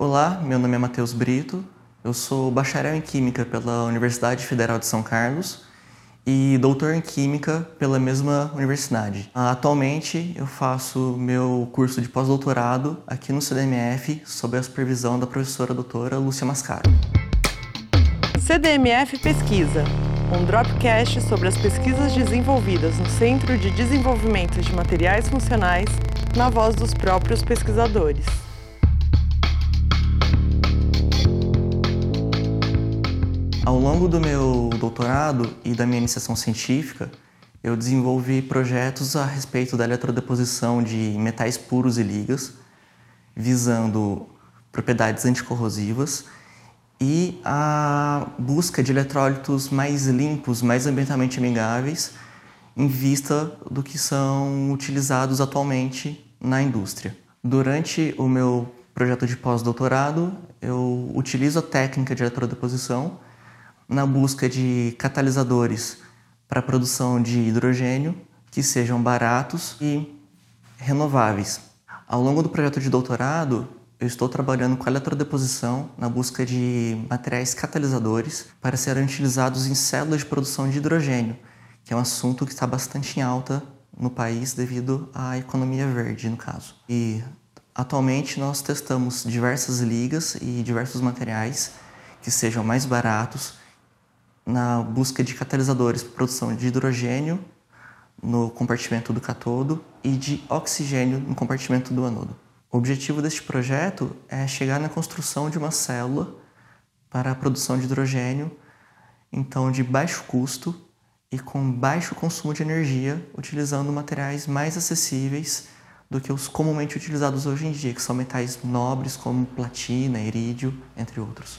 Olá, meu nome é Matheus Brito, eu sou bacharel em Química pela Universidade Federal de São Carlos e doutor em Química pela mesma universidade. Atualmente eu faço meu curso de pós-doutorado aqui no CDMF sob a supervisão da professora doutora Lúcia Mascaro. CDMF Pesquisa, um dropcast sobre as pesquisas desenvolvidas no Centro de Desenvolvimento de Materiais Funcionais na voz dos próprios pesquisadores. Ao longo do meu doutorado e da minha iniciação científica, eu desenvolvi projetos a respeito da eletrodeposição de metais puros e ligas, visando propriedades anticorrosivas e a busca de eletrólitos mais limpos, mais ambientalmente amigáveis, em vista do que são utilizados atualmente na indústria. Durante o meu projeto de pós-doutorado, eu utilizo a técnica de eletrodeposição na busca de catalisadores para a produção de hidrogênio que sejam baratos e renováveis. Ao longo do projeto de doutorado, eu estou trabalhando com a eletrodeposição na busca de materiais catalisadores para serem utilizados em células de produção de hidrogênio, que é um assunto que está bastante em alta no país devido à economia verde, no caso. E atualmente nós testamos diversas ligas e diversos materiais que sejam mais baratos na busca de catalisadores para produção de hidrogênio no compartimento do catodo e de oxigênio no compartimento do anodo. O objetivo deste projeto é chegar na construção de uma célula para a produção de hidrogênio, então de baixo custo e com baixo consumo de energia, utilizando materiais mais acessíveis do que os comumente utilizados hoje em dia, que são metais nobres como platina, irídio, entre outros.